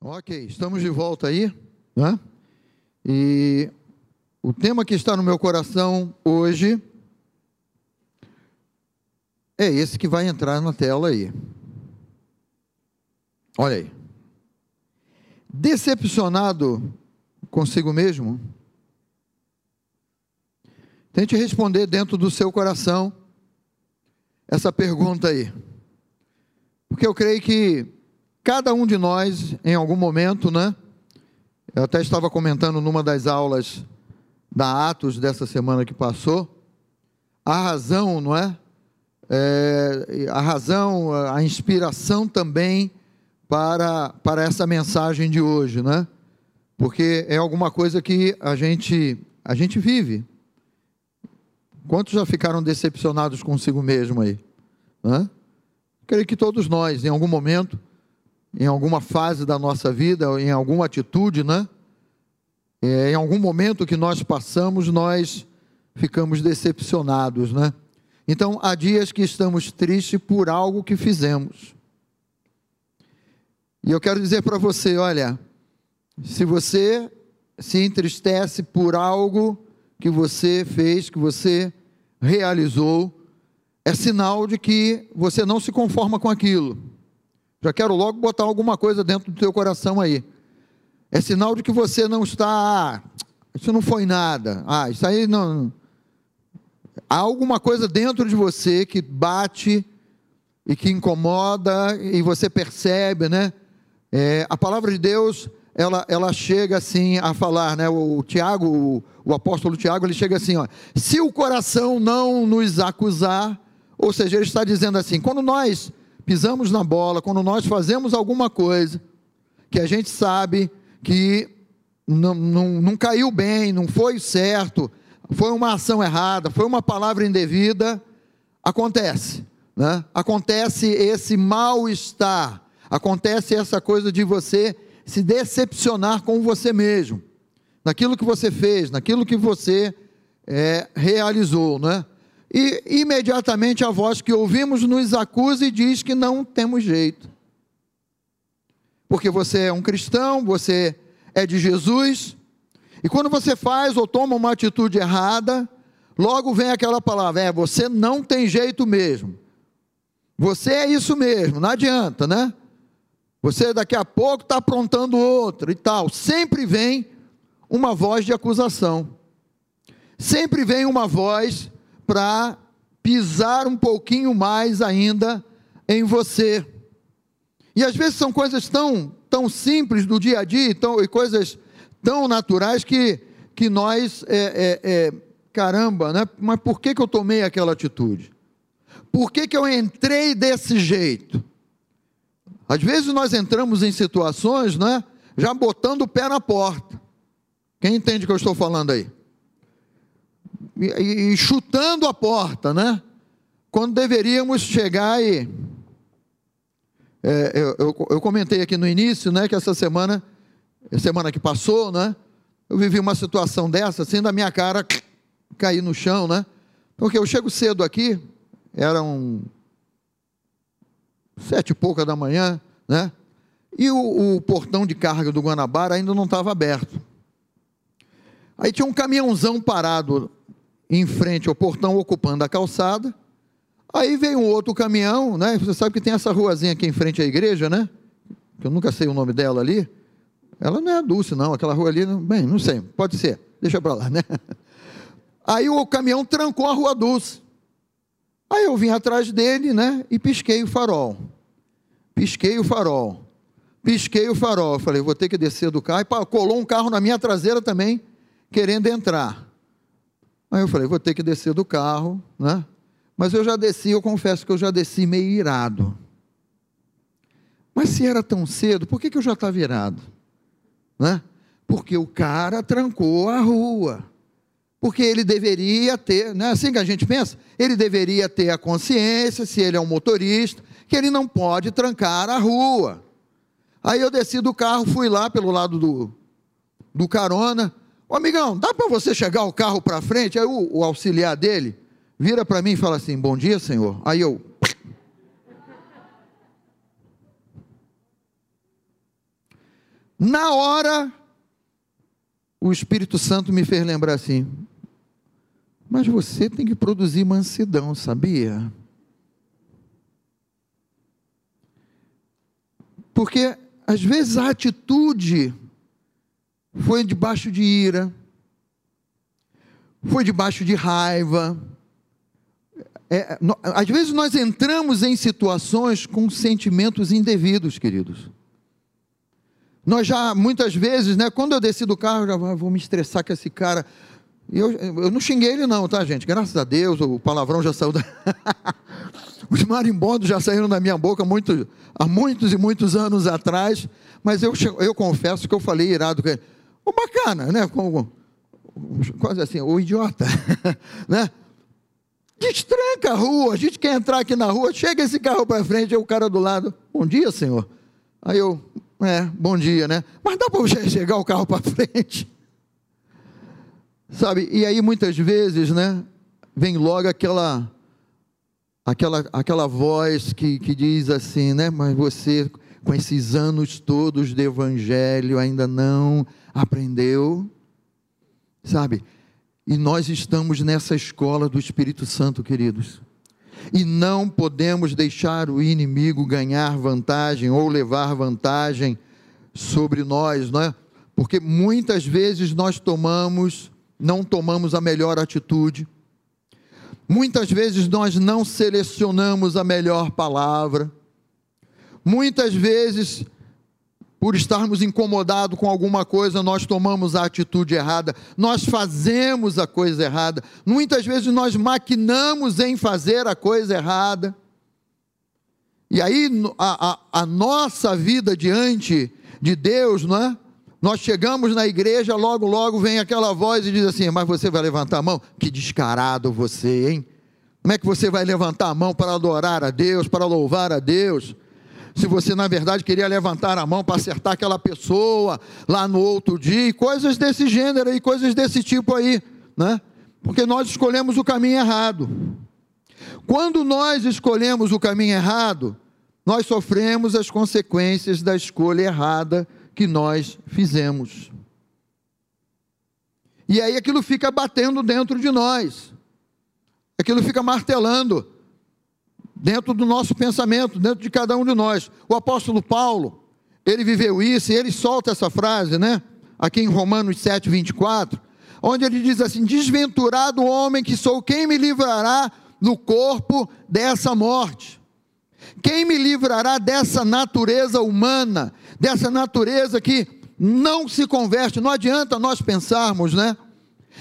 Ok, estamos de volta aí, né? E o tema que está no meu coração hoje é esse que vai entrar na tela aí. Olha aí. Decepcionado consigo mesmo? Tente responder dentro do seu coração essa pergunta aí. Porque eu creio que cada um de nós, em algum momento, né? Eu até estava comentando numa das aulas da Atos dessa semana que passou, a razão, não é? é a razão, a inspiração também para, para essa mensagem de hoje, né? Porque é alguma coisa que a gente, a gente vive. Quantos já ficaram decepcionados consigo mesmo aí? Né? Creio que todos nós, em algum momento, em alguma fase da nossa vida, em alguma atitude, né? É, em algum momento que nós passamos, nós ficamos decepcionados, né? Então, há dias que estamos tristes por algo que fizemos. E eu quero dizer para você: olha, se você se entristece por algo que você fez, que você realizou, é sinal de que você não se conforma com aquilo. Já quero logo botar alguma coisa dentro do teu coração aí. É sinal de que você não está, ah, isso não foi nada. Ah, isso aí não. Há alguma coisa dentro de você que bate e que incomoda e você percebe, né? É, a palavra de Deus, ela, ela chega assim a falar, né? O, Tiago, o, o apóstolo Tiago, ele chega assim, ó. Se o coração não nos acusar, ou seja, ele está dizendo assim: quando nós pisamos na bola, quando nós fazemos alguma coisa que a gente sabe que não, não, não caiu bem, não foi certo, foi uma ação errada, foi uma palavra indevida, acontece. Né? Acontece esse mal-estar, acontece essa coisa de você se decepcionar com você mesmo, naquilo que você fez, naquilo que você é, realizou, né? E imediatamente a voz que ouvimos nos acusa e diz que não temos jeito. Porque você é um cristão, você é de Jesus, e quando você faz ou toma uma atitude errada, logo vem aquela palavra: é, você não tem jeito mesmo. Você é isso mesmo, não adianta, né? Você daqui a pouco está aprontando outro e tal. Sempre vem uma voz de acusação. Sempre vem uma voz para pisar um pouquinho mais ainda em você. E às vezes são coisas tão, tão simples do dia a dia tão, e coisas tão naturais que, que nós, é, é, é, caramba, né? mas por que, que eu tomei aquela atitude? Por que, que eu entrei desse jeito? Às vezes nós entramos em situações, né, já botando o pé na porta. Quem entende o que eu estou falando aí? E, chutando a porta, né? Quando deveríamos chegar e. É, eu, eu, eu, comentei aqui no início, né, que essa semana, semana que passou, né, eu vivi uma situação dessa, assim, da minha cara cair no chão, né, porque eu chego cedo aqui, eram sete e pouca da manhã, né, e o, o portão de carga do Guanabara ainda não estava aberto. Aí tinha um caminhãozão parado em frente ao portão, ocupando a calçada. Aí veio um outro caminhão, né? Você sabe que tem essa ruazinha aqui em frente à igreja, né? Que eu nunca sei o nome dela ali. Ela não é a Dulce, não. Aquela rua ali, bem, não sei. Pode ser. Deixa para lá, né? Aí o caminhão trancou a rua Dulce. Aí eu vim atrás dele, né? E pisquei o farol. Pisquei o farol. Pisquei o farol. Falei, vou ter que descer do carro. E colou um carro na minha traseira também, querendo entrar. Aí eu falei, vou ter que descer do carro, né? Mas eu já desci, eu confesso que eu já desci meio irado. Mas se era tão cedo, por que, que eu já estava irado? Né? Porque o cara trancou a rua. Porque ele deveria ter, não é assim que a gente pensa? Ele deveria ter a consciência, se ele é um motorista, que ele não pode trancar a rua. Aí eu desci do carro, fui lá pelo lado do, do carona, Ô amigão, dá para você chegar o carro para frente? Aí o, o auxiliar dele vira para mim e fala assim: Bom dia, senhor. Aí eu. Na hora, o Espírito Santo me fez lembrar assim: mas você tem que produzir mansidão, sabia? Porque às vezes a atitude foi debaixo de ira, foi debaixo de raiva. É, às vezes nós entramos em situações com sentimentos indevidos, queridos. Nós já, muitas vezes, né, quando eu desci do carro, já ah, vou me estressar com esse cara. Eu, eu não xinguei ele, não, tá, gente? Graças a Deus, o palavrão já saiu da. Os marimbondos já saíram da minha boca muito, há muitos e muitos anos atrás, mas eu, eu confesso que eu falei irado com ele. Oh, bacana, né? Com, quase assim, o idiota, né? Destranca a rua, a gente quer entrar aqui na rua, chega esse carro para frente, é o cara do lado, bom dia, senhor. Aí eu, é, bom dia, né? Mas dá para chegar o carro para frente? Sabe, e aí muitas vezes, né, vem logo aquela aquela, aquela voz que, que diz assim, né, mas você com esses anos todos de evangelho ainda não aprendeu, sabe? E nós estamos nessa escola do Espírito Santo, queridos. E não podemos deixar o inimigo ganhar vantagem ou levar vantagem sobre nós, não é? Porque muitas vezes nós tomamos não tomamos a melhor atitude. Muitas vezes nós não selecionamos a melhor palavra. Muitas vezes, por estarmos incomodados com alguma coisa, nós tomamos a atitude errada, nós fazemos a coisa errada. Muitas vezes nós maquinamos em fazer a coisa errada. E aí a, a, a nossa vida diante de Deus, não é? Nós chegamos na igreja, logo, logo vem aquela voz e diz assim: Mas você vai levantar a mão? Que descarado você, hein? Como é que você vai levantar a mão para adorar a Deus, para louvar a Deus? Se você, na verdade, queria levantar a mão para acertar aquela pessoa lá no outro dia, e coisas desse gênero e coisas desse tipo aí, né? Porque nós escolhemos o caminho errado. Quando nós escolhemos o caminho errado, nós sofremos as consequências da escolha errada que nós fizemos. E aí aquilo fica batendo dentro de nós, aquilo fica martelando dentro do nosso pensamento, dentro de cada um de nós. O apóstolo Paulo, ele viveu isso e ele solta essa frase, né? Aqui em Romanos 7, 24, onde ele diz assim: Desventurado homem que sou, quem me livrará do corpo dessa morte? Quem me livrará dessa natureza humana, dessa natureza que não se converte? Não adianta nós pensarmos, né?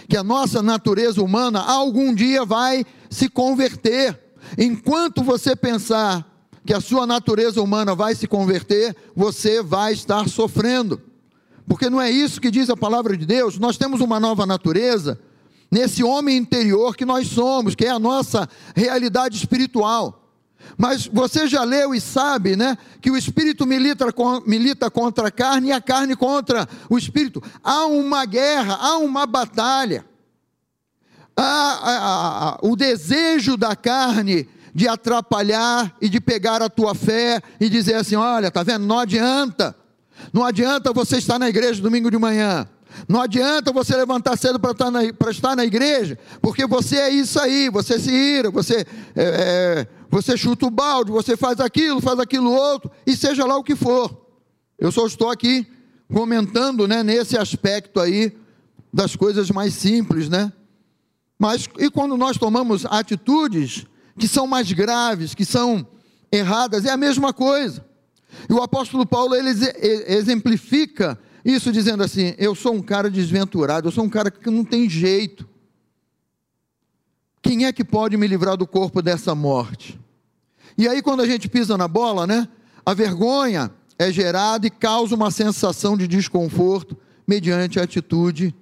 Que a nossa natureza humana algum dia vai se converter. Enquanto você pensar que a sua natureza humana vai se converter, você vai estar sofrendo. Porque não é isso que diz a palavra de Deus. Nós temos uma nova natureza nesse homem interior que nós somos, que é a nossa realidade espiritual. Mas você já leu e sabe, né, que o espírito milita, milita contra a carne e a carne contra o espírito. Há uma guerra, há uma batalha. Há, há, há, o desejo da carne de atrapalhar e de pegar a tua fé e dizer assim: olha, tá vendo? Não adianta. Não adianta você estar na igreja domingo de manhã. Não adianta você levantar cedo para estar, estar, na igreja, porque você é isso aí, você se ira, você, é, é, você chuta o balde, você faz aquilo, faz aquilo outro, e seja lá o que for. Eu só estou aqui comentando né, nesse aspecto aí das coisas mais simples, né? Mas e quando nós tomamos atitudes que são mais graves, que são erradas, é a mesma coisa. E o apóstolo Paulo ele exemplifica isso dizendo assim: eu sou um cara desventurado, eu sou um cara que não tem jeito. Quem é que pode me livrar do corpo dessa morte? E aí, quando a gente pisa na bola, né? A vergonha é gerada e causa uma sensação de desconforto mediante a atitude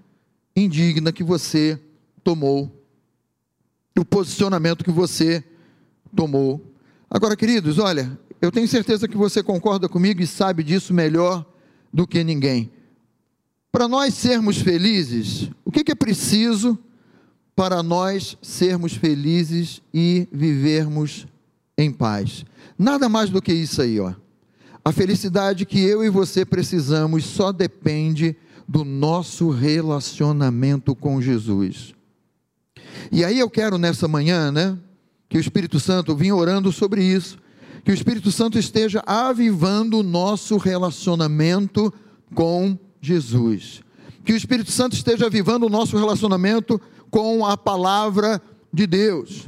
indigna que você tomou, o posicionamento que você tomou. Agora, queridos, olha, eu tenho certeza que você concorda comigo e sabe disso melhor do que ninguém. Para nós sermos felizes, o que, é preciso para nós sermos felizes e vivermos em paz? Nada mais do que isso aí, ó. A felicidade que eu e você precisamos só depende do nosso relacionamento com Jesus. E aí eu quero nessa manhã, né, que o Espírito Santo vinha orando sobre isso, que o Espírito Santo esteja avivando o nosso relacionamento com Jesus. Que o Espírito Santo esteja avivando o nosso relacionamento com a palavra de Deus.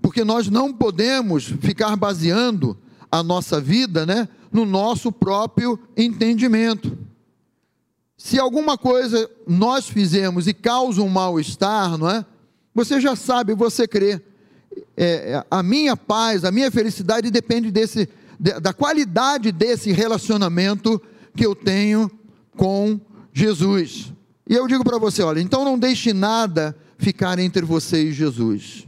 Porque nós não podemos ficar baseando a nossa vida, né, no nosso próprio entendimento. Se alguma coisa nós fizemos e causa um mal-estar, não é? Você já sabe, você crê. É, é a minha paz, a minha felicidade depende desse, da qualidade desse relacionamento que eu tenho com Jesus. E eu digo para você, olha, então não deixe nada ficar entre você e Jesus.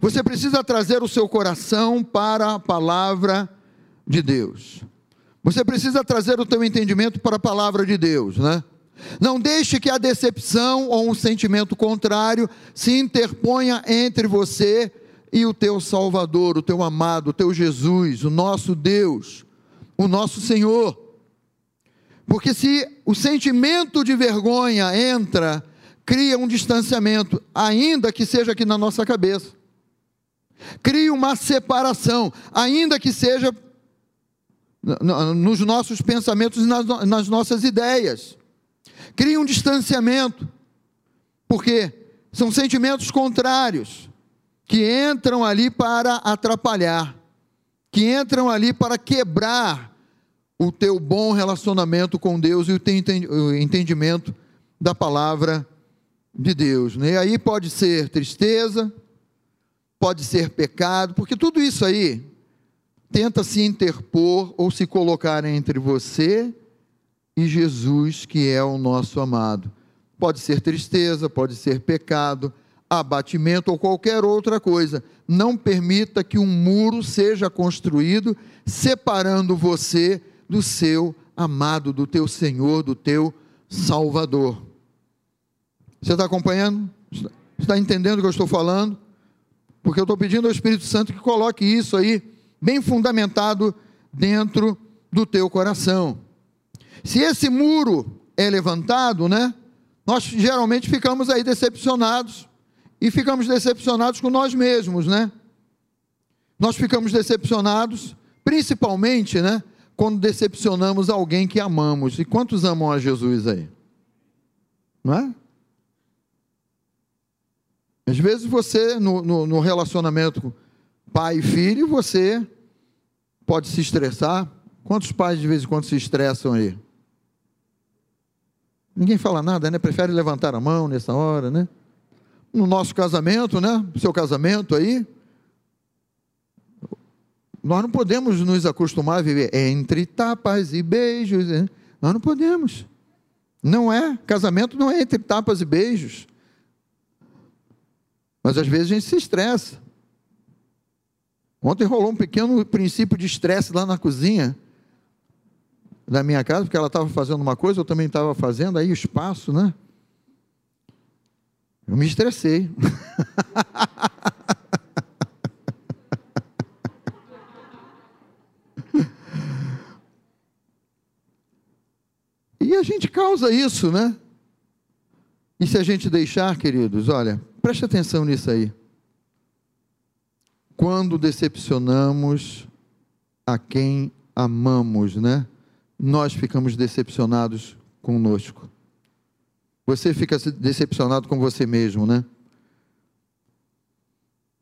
Você precisa trazer o seu coração para a palavra de Deus. Você precisa trazer o teu entendimento para a palavra de Deus, né? Não deixe que a decepção ou um sentimento contrário se interponha entre você e o teu Salvador, o teu amado, o teu Jesus, o nosso Deus, o nosso Senhor. Porque se o sentimento de vergonha entra, cria um distanciamento, ainda que seja aqui na nossa cabeça. Cria uma separação, ainda que seja nos nossos pensamentos e nas, nossas ideias. Cria um distanciamento, porque são sentimentos contrários que entram ali para atrapalhar, que entram ali para quebrar o teu bom relacionamento com Deus e o teu entendimento da palavra de Deus. Né? E aí pode ser tristeza, pode ser pecado, porque tudo isso aí tenta se interpor ou se colocar entre você e Jesus, que é o nosso amado. Pode ser tristeza, pode ser pecado, abatimento ou qualquer outra coisa. Não permita que um muro seja construído separando você do seu amado, do teu Senhor, do teu Salvador. Você está acompanhando? Está entendendo o que eu estou falando? Porque eu estou pedindo ao Espírito Santo que coloque isso aí, bem fundamentado, dentro do teu coração. Se esse muro é levantado, né? Nós geralmente ficamos aí decepcionados e ficamos decepcionados com nós mesmos, né? Nós ficamos decepcionados, principalmente, né? quando decepcionamos alguém que amamos. E quantos amam a Jesus aí? Não é? Às vezes você, no, no, no relacionamento pai e filho, você pode se estressar. Quantos pais de vez em quando se estressam aí? Ninguém fala nada, né? Prefere levantar a mão nessa hora, né? No nosso casamento, né? Seu casamento aí, nós não podemos nos acostumar a viver entre tapas e beijos. Né? Nós não podemos. Não é. Casamento não é entre tapas e beijos. Mas às vezes a gente se estressa. Ontem rolou um pequeno princípio de estresse lá na cozinha da minha casa, porque ela estava fazendo uma coisa, eu também estava fazendo, aí o espaço, né? Eu me estressei. E a gente causa isso, né? E se a gente deixar, queridos, olha, preste atenção nisso aí. Quando decepcionamos a quem amamos, né? Nós ficamos decepcionados conosco. Você fica decepcionado com você mesmo, né?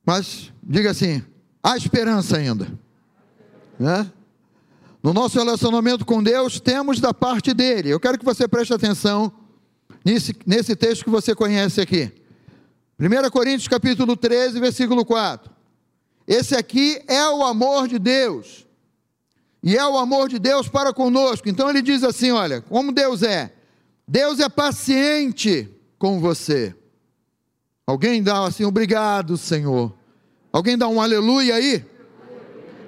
Mas diga assim: há esperança ainda, né? No nosso relacionamento com Deus, temos da parte dele. Eu quero que você preste atenção nesse, nesse texto que você conhece aqui. 1 Coríntios capítulo 13, versículo 4. Esse aqui é o amor de Deus. E é o amor de Deus para conosco. Então ele diz assim: olha, como Deus é. Deus é paciente com você. Alguém dá assim, obrigado, Senhor. Alguém dá um aleluia aí?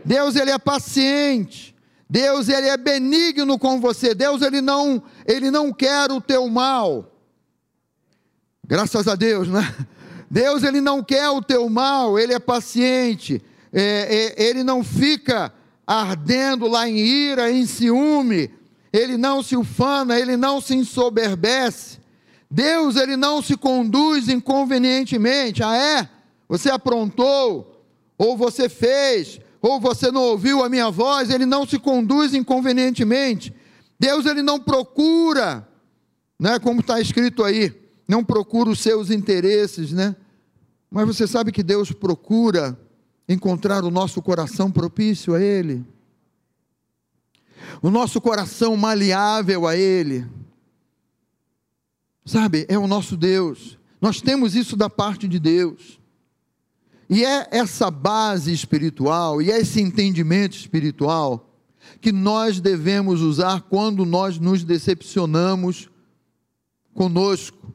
Deus ele é paciente. Deus ele é benigno com você. Deus ele não, ele não quer o teu mal. Graças a Deus, né? Deus ele não quer o teu mal, ele é paciente. É, é, ele não fica ardendo lá em ira, em ciúme, ele não se ufana, ele não se ensoberbece. Deus, ele não se conduz inconvenientemente. Ah, é? Você aprontou, ou você fez, ou você não ouviu a minha voz, ele não se conduz inconvenientemente. Deus, ele não procura, né, como está escrito aí, não procura os seus interesses, né? Mas você sabe que Deus procura encontrar o nosso coração propício a Ele, o nosso coração maleável a Ele. Sabe, é o nosso Deus. Nós temos isso da parte de Deus. E é essa base espiritual, e é esse entendimento espiritual que nós devemos usar quando nós nos decepcionamos conosco.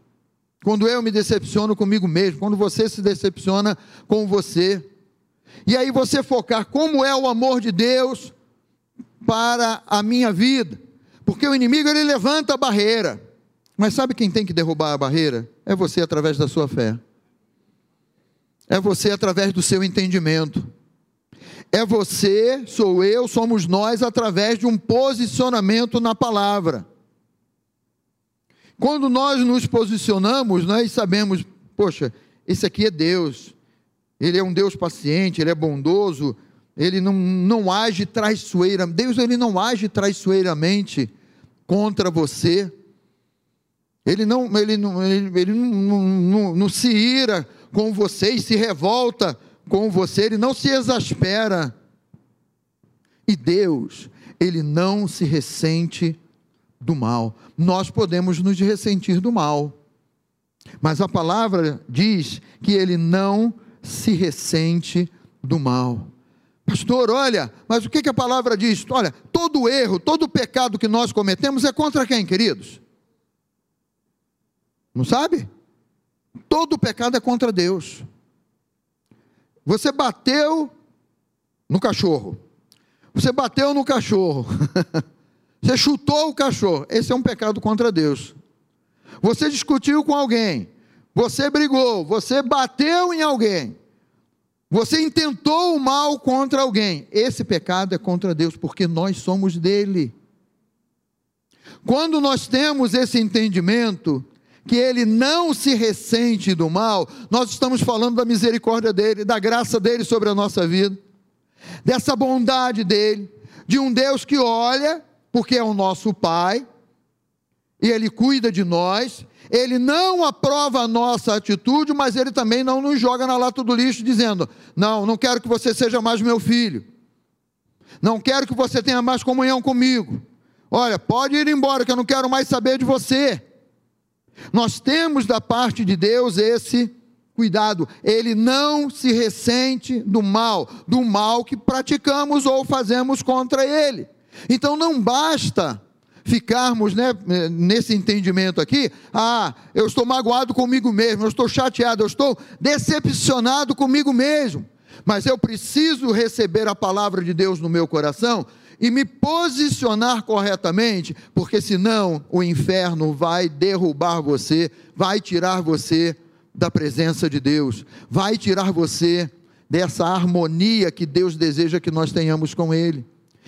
Quando eu me decepciono comigo mesmo, quando você se decepciona com você. E aí você focar como é o amor de Deus para a minha vida. Porque o inimigo ele levanta a barreira. Mas sabe quem tem que derrubar a barreira? É você através da sua fé. É você através do seu entendimento. É você, sou eu, somos nós através de um posicionamento na palavra. Quando nós nos posicionamos, nós sabemos, poxa, esse aqui é Deus, ele é um Deus paciente, ele é bondoso, ele não, não age traiçoeiramente, Deus ele não age traiçoeiramente contra você, ele não, ele não, ele, ele não, não, não se ira com você e se revolta com você, ele não se exaspera. E Deus, ele não se ressente do mal. Nós podemos nos ressentir do mal. Mas a palavra diz que ele não se ressente do mal. Pastor, olha, mas o que, que a palavra diz? Olha, todo erro, todo pecado que nós cometemos é contra quem, queridos? Não sabe? Todo pecado é contra Deus. Você bateu no cachorro. Você bateu no cachorro. Você chutou o cachorro. Esse é um pecado contra Deus. Você discutiu com alguém. Você brigou. Você bateu em alguém. Você intentou o mal contra alguém. Esse pecado é contra Deus, porque nós somos dele. Quando nós temos esse entendimento, que ele não se ressente do mal, nós estamos falando da misericórdia dele, da graça dele sobre a nossa vida, dessa bondade dele, de um Deus que olha porque é o nosso Pai, e Ele cuida de nós, Ele não aprova a nossa atitude, mas Ele também não nos joga na lata do lixo, dizendo: Não, não quero que você seja mais meu filho, não quero que você tenha mais comunhão comigo. Olha, pode ir embora, que eu não quero mais saber de você. Nós temos da parte de Deus esse cuidado, ele não se ressente do mal, do mal que praticamos ou fazemos contra ele. Então não basta ficarmos né, nesse entendimento aqui, ah, eu estou magoado comigo mesmo, eu estou chateado, eu estou decepcionado comigo mesmo, mas eu preciso receber a palavra de Deus no meu coração e me posicionar corretamente, porque senão o inferno vai derrubar você, vai tirar você da presença de Deus, vai tirar você dessa harmonia que Deus deseja que nós tenhamos com Ele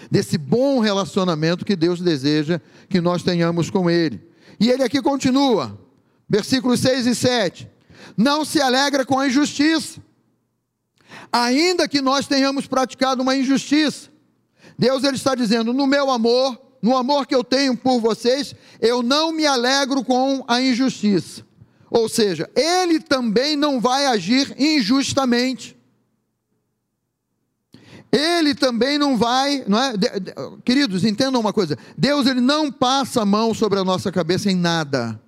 desse bom relacionamento que Deus deseja que nós tenhamos com Ele. E ele aqui continua, versículos 6 e 7. Não se alegra com a injustiça, ainda que nós tenhamos praticado uma injustiça. Deus ele está dizendo: no meu amor, no amor que eu tenho por vocês, eu não me alegro com a injustiça. Ou seja, ele também não vai agir injustamente ele também não vai, não é? Queridos, entendam uma coisa: Deus ele não passa a mão sobre a nossa cabeça em nada,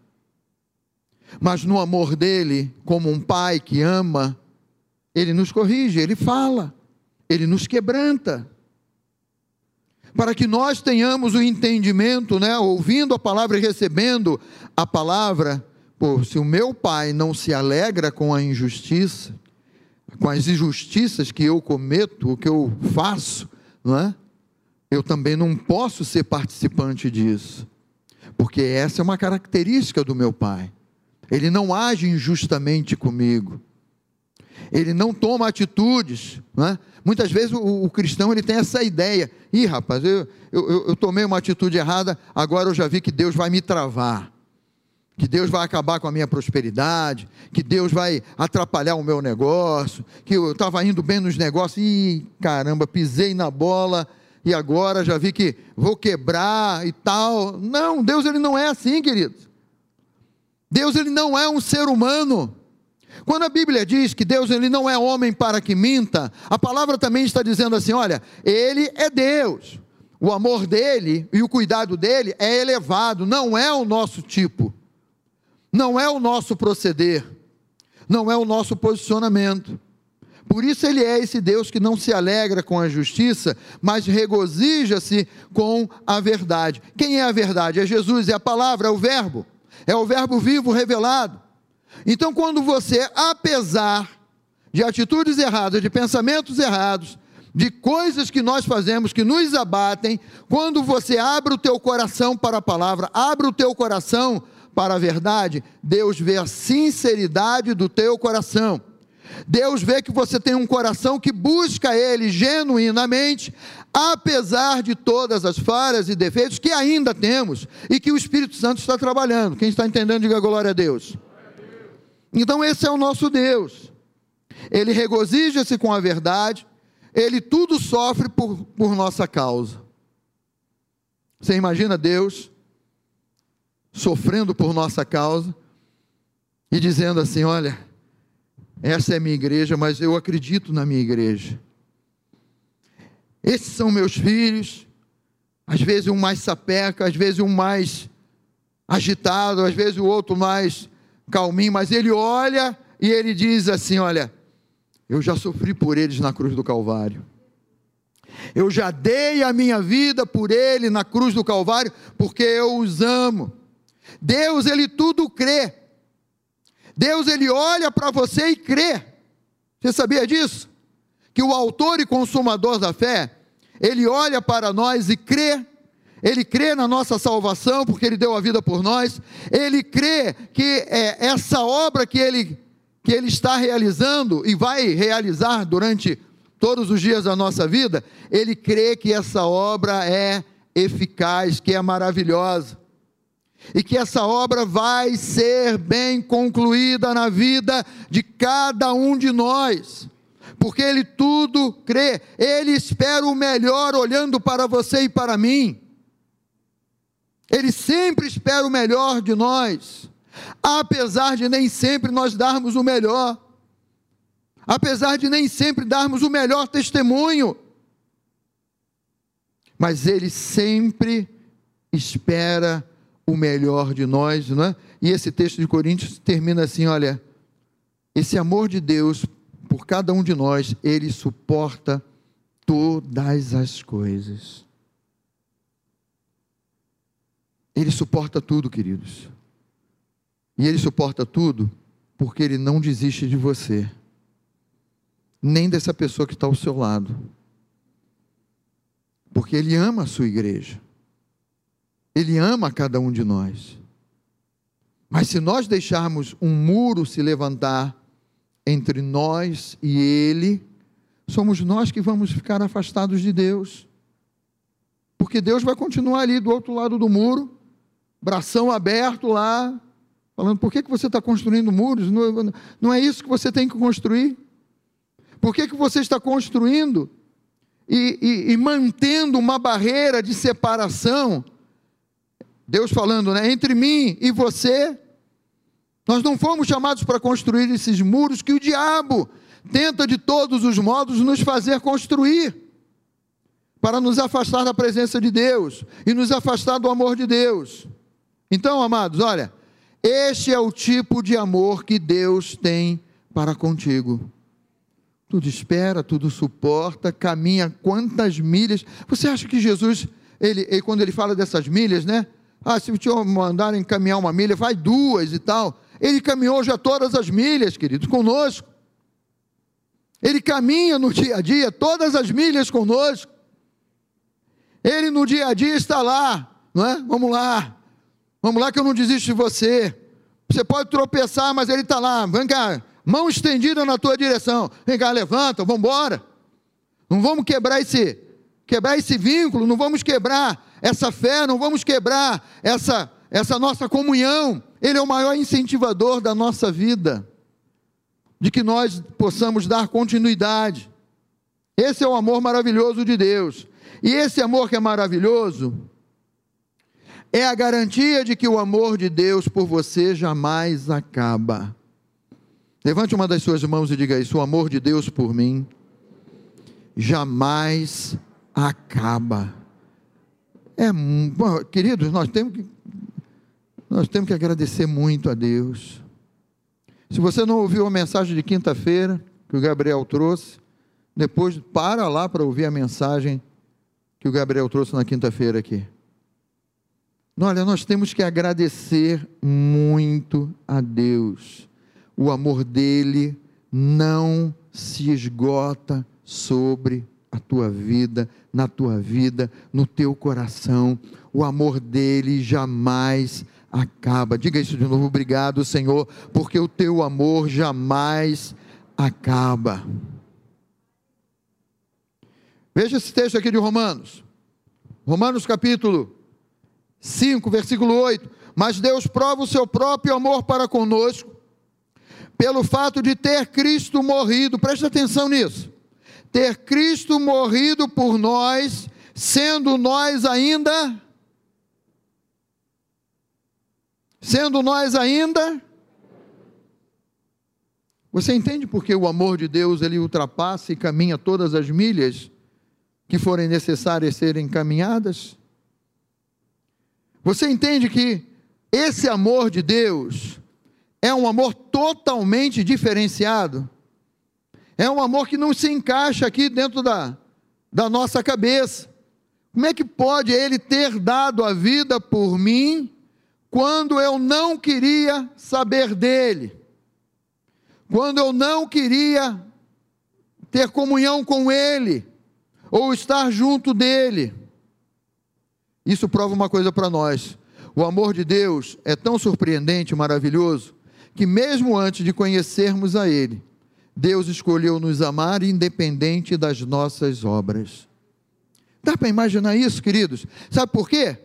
mas no amor dele, como um pai que ama, ele nos corrige, ele fala, ele nos quebranta, para que nós tenhamos o entendimento, né? Ouvindo a palavra e recebendo a palavra. Pô, se o meu pai não se alegra com a injustiça, com as injustiças que eu cometo, o que eu faço, não é? Eu também não posso ser participante disso, porque essa é uma característica do meu pai. Ele não age injustamente comigo. Ele não toma atitudes é? Muitas vezes o, o cristão ele tem essa ideia: ih, rapaz, eu, eu, eu tomei uma atitude errada, agora eu já vi que Deus vai me travar que Deus vai acabar com a minha prosperidade, que Deus vai atrapalhar o meu negócio, que eu estava indo bem nos negócios e caramba, pisei na bola e agora já vi que vou quebrar e tal. Não, Deus ele não é assim, queridos. Deus ele não é um ser humano. Quando a Bíblia diz que Deus ele não é homem para que minta, a palavra também está dizendo assim, olha, ele é Deus. O amor dele e o cuidado dele é elevado, não é o nosso tipo não é o nosso proceder, não é o nosso posicionamento. Por isso ele é esse Deus que não se alegra com a justiça, mas regozija-se com a verdade. Quem é a verdade? É Jesus, é a palavra, é o Verbo, é o Verbo vivo revelado. Então, quando você, apesar de atitudes erradas, de pensamentos errados, de coisas que nós fazemos que nos abatem, quando você abre o teu coração para a palavra, abre o teu coração para a verdade, Deus vê a sinceridade do teu coração. Deus vê que você tem um coração que busca Ele genuinamente, apesar de todas as falhas e defeitos que ainda temos e que o Espírito Santo está trabalhando. Quem está entendendo, diga glória a Deus. Então, esse é o nosso Deus. Ele regozija-se com a verdade, ele tudo sofre por, por nossa causa. Você imagina Deus sofrendo por nossa causa e dizendo assim: olha, essa é minha igreja, mas eu acredito na minha igreja. Esses são meus filhos, às vezes um mais sapeca, às vezes um mais agitado, às vezes o outro mais calminho, mas ele olha e ele diz assim: Olha, eu já sofri por eles na cruz do Calvário. Eu já dei a minha vida por ele na cruz do Calvário, porque eu os amo. Deus, ele tudo crê. Deus, ele olha para você e crê. Você sabia disso? Que o autor e consumador da fé, ele olha para nós e crê. Ele crê na nossa salvação, porque ele deu a vida por nós. Ele crê que é, essa obra que ele, que ele está realizando e vai realizar durante todos os dias da nossa vida, ele crê que essa obra é eficaz, que é maravilhosa e que essa obra vai ser bem concluída na vida de cada um de nós, porque Ele tudo crê, Ele espera o melhor olhando para você e para mim, Ele sempre espera o melhor de nós, apesar de nem sempre nós darmos o melhor, apesar de nem sempre darmos o melhor testemunho, mas Ele sempre espera o melhor de nós, não é? E esse texto de Coríntios termina assim: olha, esse amor de Deus por cada um de nós, ele suporta todas as coisas. Ele suporta tudo, queridos. E ele suporta tudo porque ele não desiste de você, nem dessa pessoa que está ao seu lado. Porque ele ama a sua igreja. Ele ama cada um de nós. Mas se nós deixarmos um muro se levantar entre nós e Ele, somos nós que vamos ficar afastados de Deus. Porque Deus vai continuar ali do outro lado do muro, bração aberto lá, falando: por que, que você está construindo muros? Não, não é isso que você tem que construir. Por que, que você está construindo e, e, e mantendo uma barreira de separação? Deus falando, né? Entre mim e você, nós não fomos chamados para construir esses muros que o diabo tenta de todos os modos nos fazer construir, para nos afastar da presença de Deus e nos afastar do amor de Deus. Então, amados, olha, este é o tipo de amor que Deus tem para contigo. Tudo espera, tudo suporta, caminha quantas milhas. Você acha que Jesus, ele, ele quando ele fala dessas milhas, né? Ah, se te mandarem caminhar uma milha, vai duas e tal. Ele caminhou já todas as milhas, queridos, conosco. Ele caminha no dia a dia todas as milhas conosco. Ele no dia a dia está lá, não é? Vamos lá, vamos lá que eu não desisto de você. Você pode tropeçar, mas ele está lá. Vem cá, mão estendida na tua direção. Vem cá, levanta, vamos embora. Não vamos quebrar esse quebrar esse vínculo, não vamos quebrar essa fé, não vamos quebrar essa essa nossa comunhão. Ele é o maior incentivador da nossa vida, de que nós possamos dar continuidade. Esse é o amor maravilhoso de Deus. E esse amor que é maravilhoso é a garantia de que o amor de Deus por você jamais acaba. Levante uma das suas mãos e diga isso: o amor de Deus por mim jamais acaba. É, bom, queridos, nós temos que nós temos que agradecer muito a Deus. Se você não ouviu a mensagem de quinta-feira que o Gabriel trouxe, depois para lá para ouvir a mensagem que o Gabriel trouxe na quinta-feira aqui. Olha, nós temos que agradecer muito a Deus. O amor dele não se esgota sobre a tua vida, na tua vida, no teu coração. O amor dele jamais acaba. Diga isso de novo, obrigado, Senhor, porque o teu amor jamais acaba. Veja esse texto aqui de Romanos. Romanos capítulo 5, versículo 8. Mas Deus prova o seu próprio amor para conosco, pelo fato de ter Cristo morrido, preste atenção nisso. Ter Cristo morrido por nós, sendo nós ainda sendo nós ainda. Você entende porque o amor de Deus ele ultrapassa e caminha todas as milhas que forem necessárias serem caminhadas? Você entende que esse amor de Deus é um amor totalmente diferenciado? É um amor que não se encaixa aqui dentro da, da nossa cabeça. Como é que pode ele ter dado a vida por mim quando eu não queria saber dele, quando eu não queria ter comunhão com ele, ou estar junto dele. Isso prova uma coisa para nós: o amor de Deus é tão surpreendente, maravilhoso, que mesmo antes de conhecermos a Ele, Deus escolheu nos amar independente das nossas obras. Dá para imaginar isso, queridos? Sabe por quê?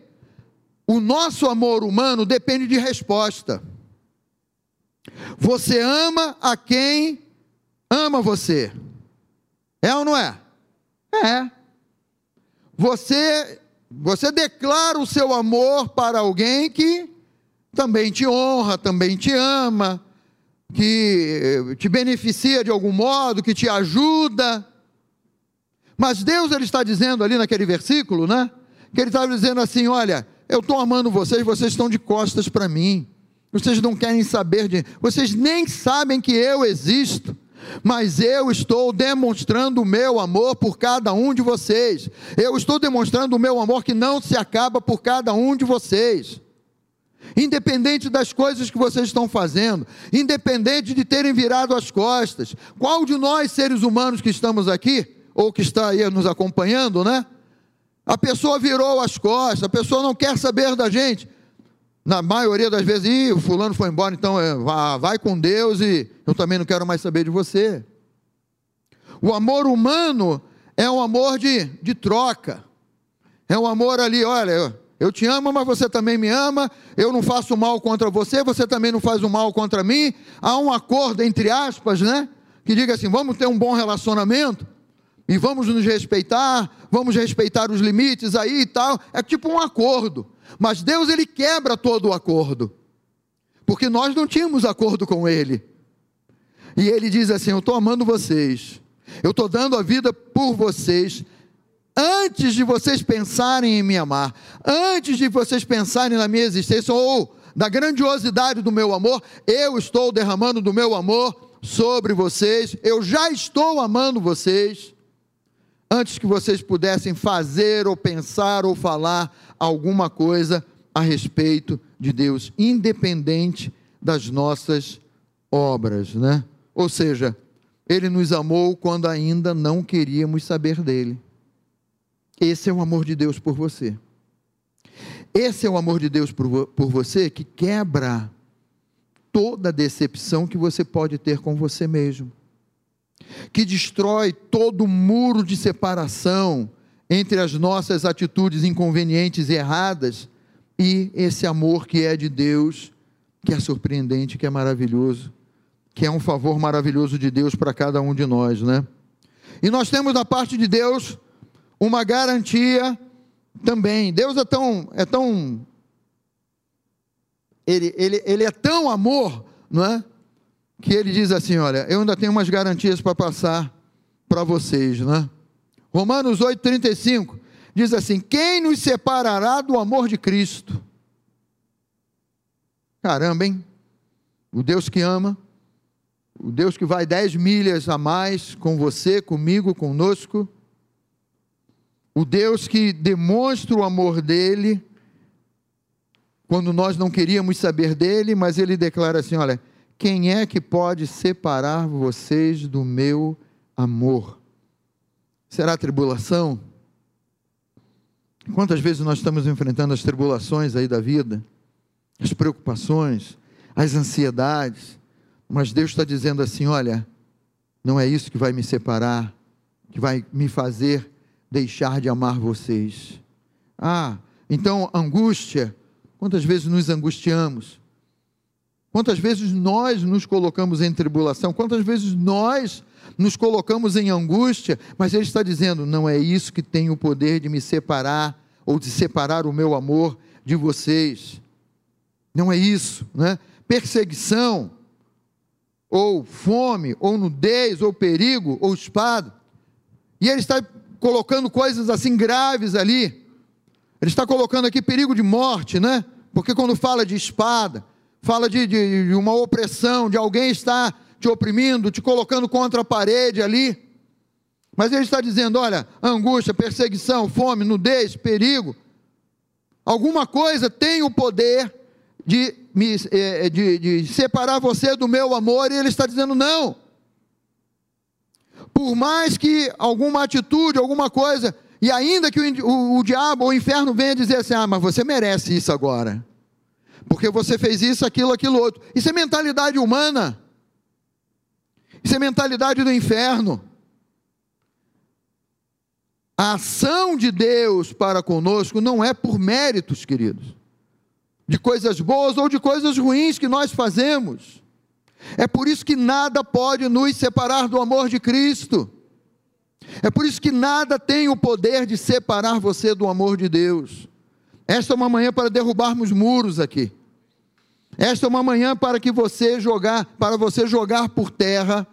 O nosso amor humano depende de resposta. Você ama a quem ama você. É ou não é? É. Você você declara o seu amor para alguém que também te honra, também te ama, que te beneficia de algum modo, que te ajuda. Mas Deus ele está dizendo ali naquele versículo, né? Que ele estava dizendo assim: olha, eu estou amando vocês, vocês estão de costas para mim. Vocês não querem saber de. Vocês nem sabem que eu existo. Mas eu estou demonstrando o meu amor por cada um de vocês. Eu estou demonstrando o meu amor que não se acaba por cada um de vocês. Independente das coisas que vocês estão fazendo, independente de terem virado as costas, qual de nós seres humanos que estamos aqui, ou que está aí nos acompanhando, né? A pessoa virou as costas, a pessoa não quer saber da gente. Na maioria das vezes, Ih, o fulano foi embora, então é, vai com Deus e eu também não quero mais saber de você. O amor humano é um amor de, de troca. É um amor ali, olha, eu te amo, mas você também me ama. Eu não faço mal contra você, você também não faz o mal contra mim. Há um acordo, entre aspas, né? Que diga assim: vamos ter um bom relacionamento e vamos nos respeitar, vamos respeitar os limites aí e tal. É tipo um acordo. Mas Deus ele quebra todo o acordo. Porque nós não tínhamos acordo com ele. E ele diz assim: Eu estou amando vocês. Eu estou dando a vida por vocês. Antes de vocês pensarem em me amar, antes de vocês pensarem na minha existência ou da grandiosidade do meu amor, eu estou derramando do meu amor sobre vocês. Eu já estou amando vocês antes que vocês pudessem fazer ou pensar ou falar alguma coisa a respeito de Deus, independente das nossas obras, né? Ou seja, ele nos amou quando ainda não queríamos saber dele. Esse é o amor de Deus por você. Esse é o amor de Deus por, por você que quebra toda decepção que você pode ter com você mesmo. que destrói todo muro de separação entre as nossas atitudes inconvenientes e erradas e esse amor que é de Deus, que é surpreendente, que é maravilhoso, que é um favor maravilhoso de Deus para cada um de nós, né? E nós temos da parte de Deus uma garantia também. Deus é tão, é tão ele, ele, ele é tão amor, não é? Que ele diz assim: olha, eu ainda tenho umas garantias para passar para vocês, né? Romanos 8,35 diz assim: Quem nos separará do amor de Cristo? Caramba, hein? O Deus que ama, o Deus que vai dez milhas a mais com você, comigo, conosco, o Deus que demonstra o amor dele, quando nós não queríamos saber dele, mas ele declara assim: olha, quem é que pode separar vocês do meu amor? Será tribulação? Quantas vezes nós estamos enfrentando as tribulações aí da vida, as preocupações, as ansiedades, mas Deus está dizendo assim: olha, não é isso que vai me separar, que vai me fazer deixar de amar vocês. Ah, então angústia, quantas vezes nos angustiamos? Quantas vezes nós nos colocamos em tribulação? Quantas vezes nós nos colocamos em angústia, mas Ele está dizendo: não é isso que tem o poder de me separar, ou de separar o meu amor de vocês. Não é isso, né? Perseguição, ou fome, ou nudez, ou perigo, ou espada. E Ele está colocando coisas assim graves ali. Ele está colocando aqui perigo de morte, né? Porque quando fala de espada, fala de, de, de uma opressão, de alguém estar te oprimindo, te colocando contra a parede ali. Mas ele está dizendo: olha, angústia, perseguição, fome, nudez, perigo. Alguma coisa tem o poder de, me, é, de, de separar você do meu amor, e ele está dizendo: não. Por mais que alguma atitude, alguma coisa, e ainda que o, o, o diabo ou o inferno venha dizer assim: ah, mas você merece isso agora, porque você fez isso, aquilo, aquilo outro. Isso é mentalidade humana. Isso é mentalidade do inferno. A ação de Deus para conosco não é por méritos, queridos, de coisas boas ou de coisas ruins que nós fazemos. É por isso que nada pode nos separar do amor de Cristo. É por isso que nada tem o poder de separar você do amor de Deus. Esta é uma manhã para derrubarmos muros aqui. Esta é uma manhã para que você jogar, para você jogar por terra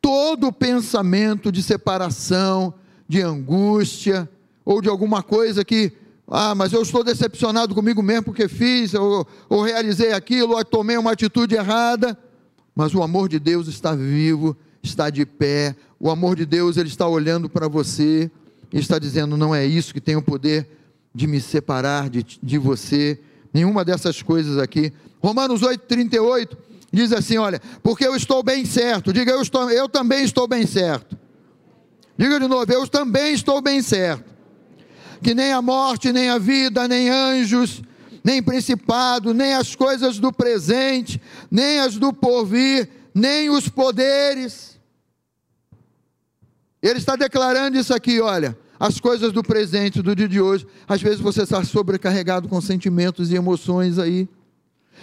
todo pensamento de separação, de angústia, ou de alguma coisa que, ah, mas eu estou decepcionado comigo mesmo porque fiz, ou, ou realizei aquilo, ou tomei uma atitude errada. Mas o amor de Deus está vivo, está de pé, o amor de Deus ele está olhando para você e está dizendo: não é isso que tem o poder de me separar de, de você, nenhuma dessas coisas aqui. Romanos 8, 38 diz assim: olha, porque eu estou bem certo. Diga, eu, estou, eu também estou bem certo. Diga de novo, eu também estou bem certo. Que nem a morte, nem a vida, nem anjos, nem principado, nem as coisas do presente, nem as do porvir, nem os poderes. Ele está declarando isso aqui, olha, as coisas do presente, do dia de hoje. Às vezes você está sobrecarregado com sentimentos e emoções aí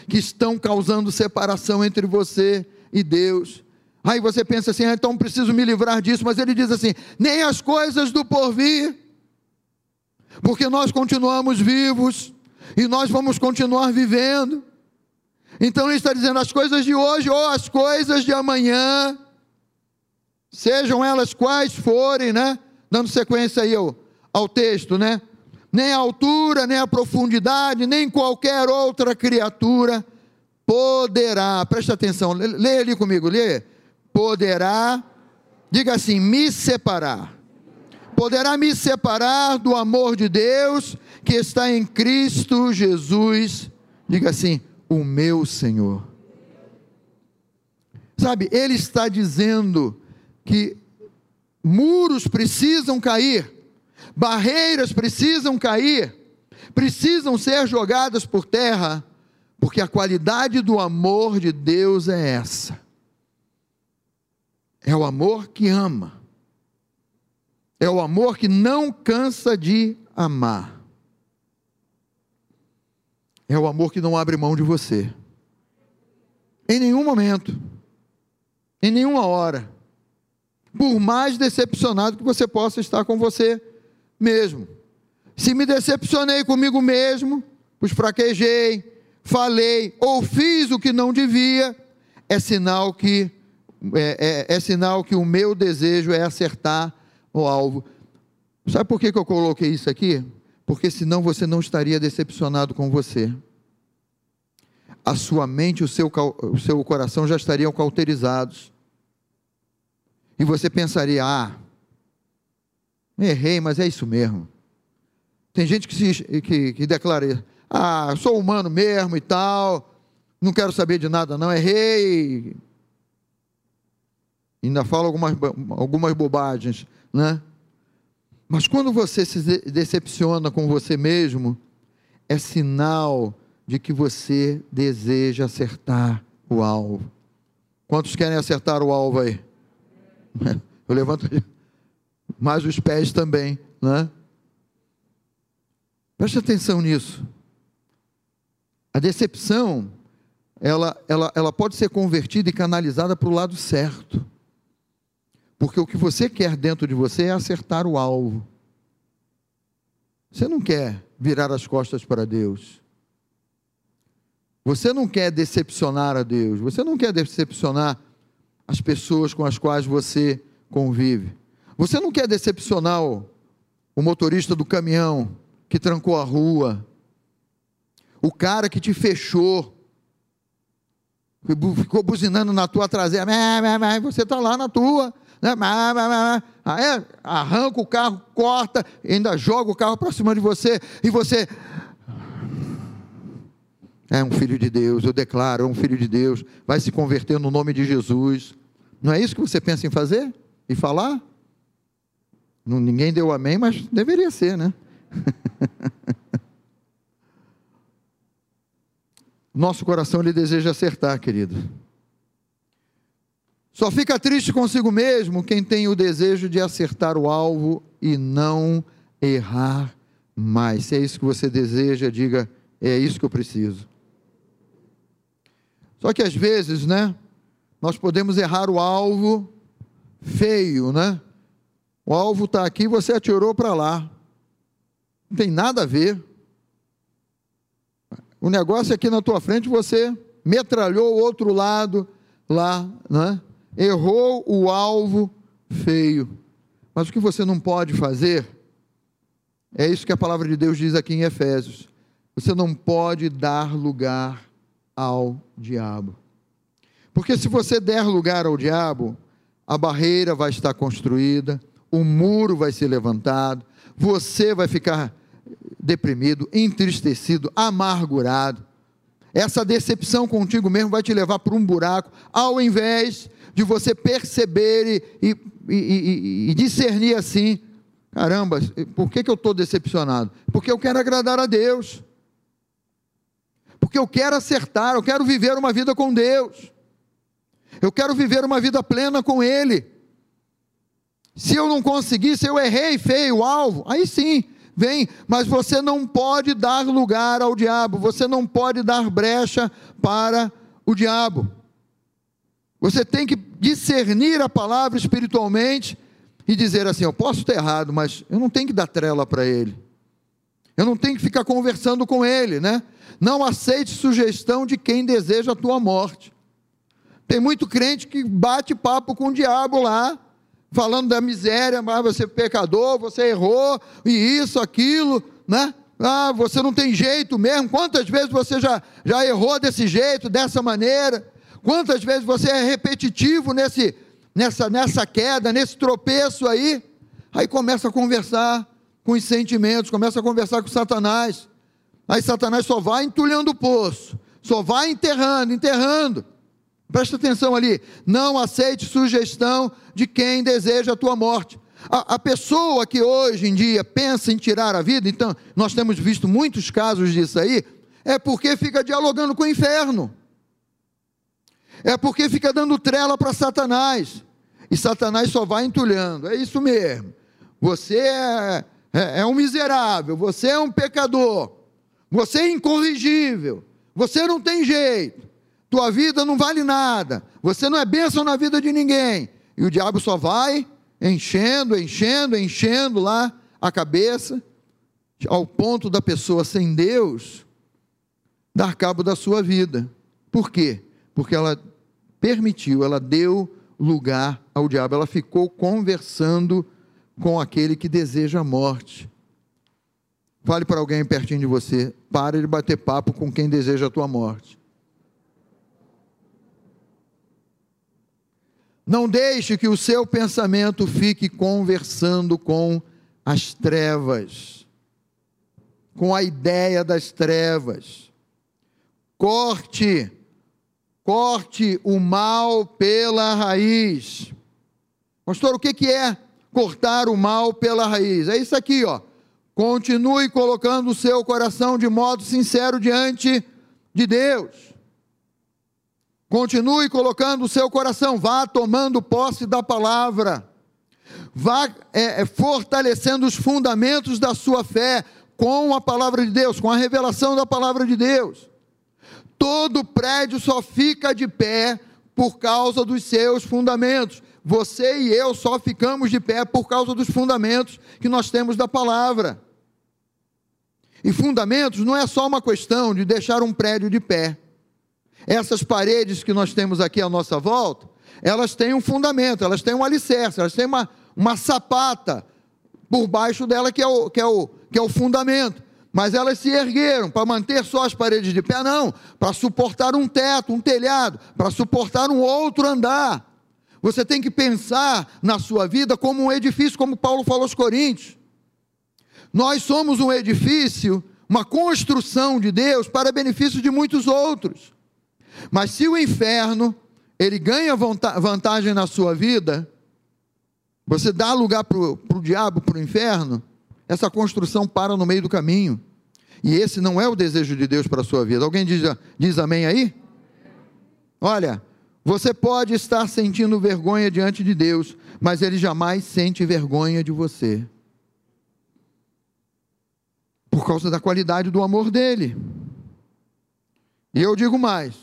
que estão causando separação entre você e Deus. Aí você pensa assim, ah, então preciso me livrar disso, mas ele diz assim: nem as coisas do porvir, porque nós continuamos vivos e nós vamos continuar vivendo. Então ele está dizendo: as coisas de hoje ou as coisas de amanhã, sejam elas quais forem, né? Dando sequência aí ao, ao texto, né? nem a altura, nem a profundidade, nem qualquer outra criatura poderá, preste atenção, leia ali comigo, lê, poderá, diga assim, me separar, poderá me separar do amor de Deus que está em Cristo Jesus, diga assim, o meu Senhor. Sabe, ele está dizendo que muros precisam cair, barreiras precisam cair, precisam ser jogadas por terra, porque a qualidade do amor de Deus é essa. É o amor que ama. É o amor que não cansa de amar. É o amor que não abre mão de você. Em nenhum momento. Em nenhuma hora. Por mais decepcionado que você possa estar com você mesmo. Se me decepcionei comigo mesmo, os fraquejei, falei ou fiz o que não devia, é sinal que é, é, é, sinal que o meu desejo é acertar o alvo. Sabe por que, eu coloquei isso aqui? Porque senão você não estaria decepcionado com você. A sua mente o seu, o seu coração já estariam cauterizados. E você pensaria: ah, errei, mas é isso mesmo. Tem gente que, se, que, que declara: ah, sou humano mesmo e tal, não quero saber de nada, não, errei. Ainda fala algumas, algumas bobagens, né? Mas quando você se decepciona com você mesmo, é sinal de que você deseja acertar o alvo. Quantos querem acertar o alvo aí? Eu levanto mais os pés também, né? Preste atenção nisso. A decepção, ela, ela, ela pode ser convertida e canalizada para o lado certo. Porque o que você quer dentro de você é acertar o alvo. Você não quer virar as costas para Deus. Você não quer decepcionar a Deus. Você não quer decepcionar as pessoas com as quais você convive. Você não quer decepcionar o, motorista do caminhão que trancou a rua. O cara que te fechou ficou buzinando na tua traseira, você está lá na tua, né? Aí arranca o carro, corta, ainda joga o carro para cima de você, e você é um filho de Deus, eu declaro, é um filho de Deus, vai se converter no nome de Jesus. Não é isso que você pensa em fazer? E falar? Não, ninguém deu amém, mas deveria ser, né? Nosso coração ele deseja acertar, querido. Só fica triste consigo mesmo quem tem o desejo de acertar o alvo e não errar mais. Se é isso que você deseja, diga: é isso que eu preciso. Só que às vezes, né, nós podemos errar o alvo feio, né? O alvo está aqui, você atirou para lá. Não tem nada a ver. O negócio é aqui na tua frente, você metralhou o outro lado lá, né? Errou o alvo feio. Mas o que você não pode fazer, é isso que a palavra de Deus diz aqui em Efésios: você não pode dar lugar ao diabo. Porque se você der lugar ao diabo, a barreira vai estar construída, o muro vai ser levantado, você vai ficar deprimido, entristecido, amargurado. Essa decepção contigo mesmo vai te levar para um buraco, ao invés de você perceber e, e, e, e discernir assim: caramba, por que, que eu estou decepcionado? Porque eu quero agradar a Deus, porque eu quero acertar, eu quero viver uma vida com Deus, eu quero viver uma vida plena com Ele. Se eu não conseguir, se eu errei feio o alvo, aí sim, vem, mas você não pode dar lugar ao diabo, você não pode dar brecha para o diabo. Você tem que discernir a palavra espiritualmente e dizer assim: eu posso estar errado, mas eu não tenho que dar trela para ele. Eu não tenho que ficar conversando com ele, né? Não aceite sugestão de quem deseja a tua morte. Tem muito crente que bate papo com o diabo lá, falando da miséria, mas você é pecador, você errou, e isso, aquilo, né? Ah, você não tem jeito mesmo. Quantas vezes você já, já errou desse jeito, dessa maneira? Quantas vezes você é repetitivo nesse, nessa, nessa queda, nesse tropeço aí? Aí começa a conversar com os sentimentos, começa a conversar com Satanás. Aí Satanás só vai entulhando o poço, só vai enterrando, enterrando. Presta atenção ali. Não aceite sugestão de quem deseja a tua morte. A, a, pessoa que hoje em dia pensa em tirar a vida, então, nós temos visto muitos casos disso aí, é porque fica dialogando com o inferno é porque fica dando trela para Satanás. e Satanás só vai entulhando. É isso mesmo. Você é, é, é um miserável, você é um pecador, você é incorrigível, você não tem jeito, tua vida não vale nada, você não é bênção na vida de ninguém. E o diabo só vai enchendo, enchendo, enchendo lá a cabeça, ao ponto da pessoa sem Deus dar cabo da sua vida. Por quê? Porque ela permitiu, ela deu lugar ao diabo, ela ficou conversando com aquele que deseja a morte. Fale para alguém pertinho de você, pare de bater papo com quem deseja a tua morte. Não deixe que o seu pensamento fique conversando com as trevas, com a ideia das trevas. Corte, corte o mal pela raiz. Pastor, o que, é cortar o mal pela raiz? É isso aqui, ó. Continue colocando o seu coração de modo sincero diante de Deus. Continue colocando o seu coração, vá tomando posse da palavra, vá é, é, fortalecendo os fundamentos da sua fé com a palavra de Deus, com a revelação da palavra de Deus. Todo prédio só fica de pé por causa dos seus fundamentos. Você e eu só ficamos de pé por causa dos fundamentos que nós temos da palavra. E fundamentos não é só uma questão de deixar um prédio de pé. Essas paredes que nós temos aqui à nossa volta, elas têm um fundamento, elas têm um alicerce, elas têm uma, uma sapata por baixo dela que é o, que é o, que é o fundamento. Mas elas se ergueram para manter só as paredes de pé, não, para suportar um teto, um telhado, para suportar um outro andar. Você tem que pensar na sua vida como um edifício, como Paulo falou aos Coríntios. Nós somos um edifício, uma construção de Deus para benefício de muitos outros. Mas se o inferno ele ganha vantagem na sua vida, você dá lugar para o diabo, para o inferno, essa construção para no meio do caminho. E esse não é o desejo de Deus para a sua vida. Alguém diz, diz amém aí? Olha, você pode estar sentindo vergonha diante de Deus, mas Ele jamais sente vergonha de você. Por causa da qualidade do amor dele. E eu digo mais: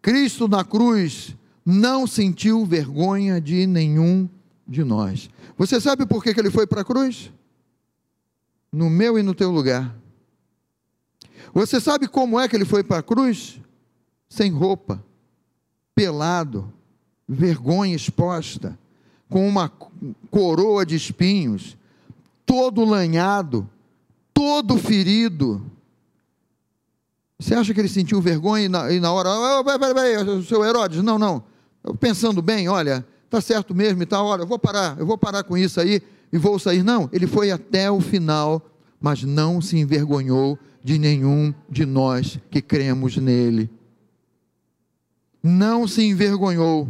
Cristo na cruz não sentiu vergonha de nenhum de nós. Você sabe por que, ele foi para a cruz? No meu e no teu lugar. Você sabe como é que ele foi para a cruz? Sem roupa, pelado, vergonha exposta, com uma coroa de espinhos, todo lanhado, todo ferido você acha que ele sentiu vergonha e na, e na hora, oh, peraí, peraí, seu Herodes, não, não. Pensando bem, olha, tá certo mesmo e tal, olha, eu vou parar, eu vou parar com isso aí e vou sair. Não, ele foi até o final, mas não se envergonhou de nenhum de nós que cremos nele. Não se envergonhou.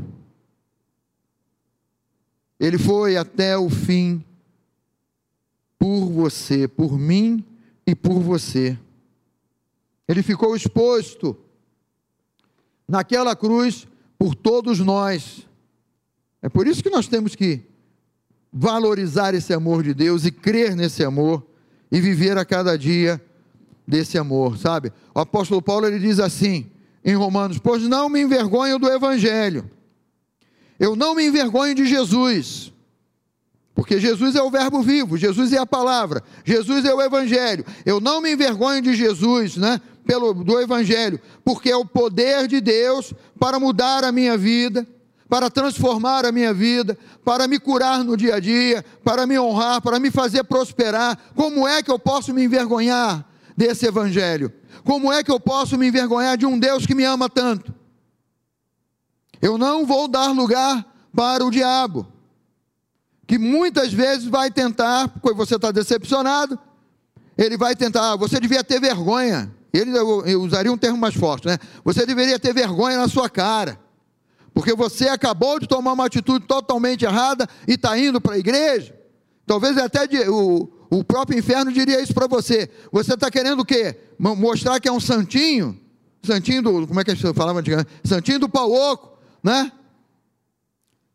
Ele foi até o fim por você, por mim e por você. Ele ficou exposto naquela cruz por todos nós. É por isso que nós temos que valorizar esse amor de Deus e crer nesse amor e viver a cada dia desse amor, sabe? O apóstolo Paulo ele diz assim em Romanos: "Pois não me envergonho do evangelho. Eu não me envergonho de Jesus, porque Jesus é o Verbo vivo, Jesus é a palavra, Jesus é o Evangelho. Eu não me envergonho de Jesus, né? pelo, do Evangelho, porque é o poder de Deus para mudar a minha vida, para transformar a minha vida, para me curar no dia a dia, para me honrar, para me fazer prosperar. Como é que eu posso me envergonhar desse Evangelho? Como é que eu posso me envergonhar de um Deus que me ama tanto? Eu não vou dar lugar para o diabo, que muitas vezes vai tentar, porque você está decepcionado, ele vai tentar, ah, você devia ter vergonha ele eu usaria um termo mais forte, né? Você deveria ter vergonha na sua cara, porque você acabou de tomar uma atitude totalmente errada e está indo para a igreja. Talvez até o, o próprio inferno diria isso para você. Você está querendo o quê? Mostrar que é um santinho? Santinho do. Como é que a gente falava antigamente? Santinho do pau oco, né?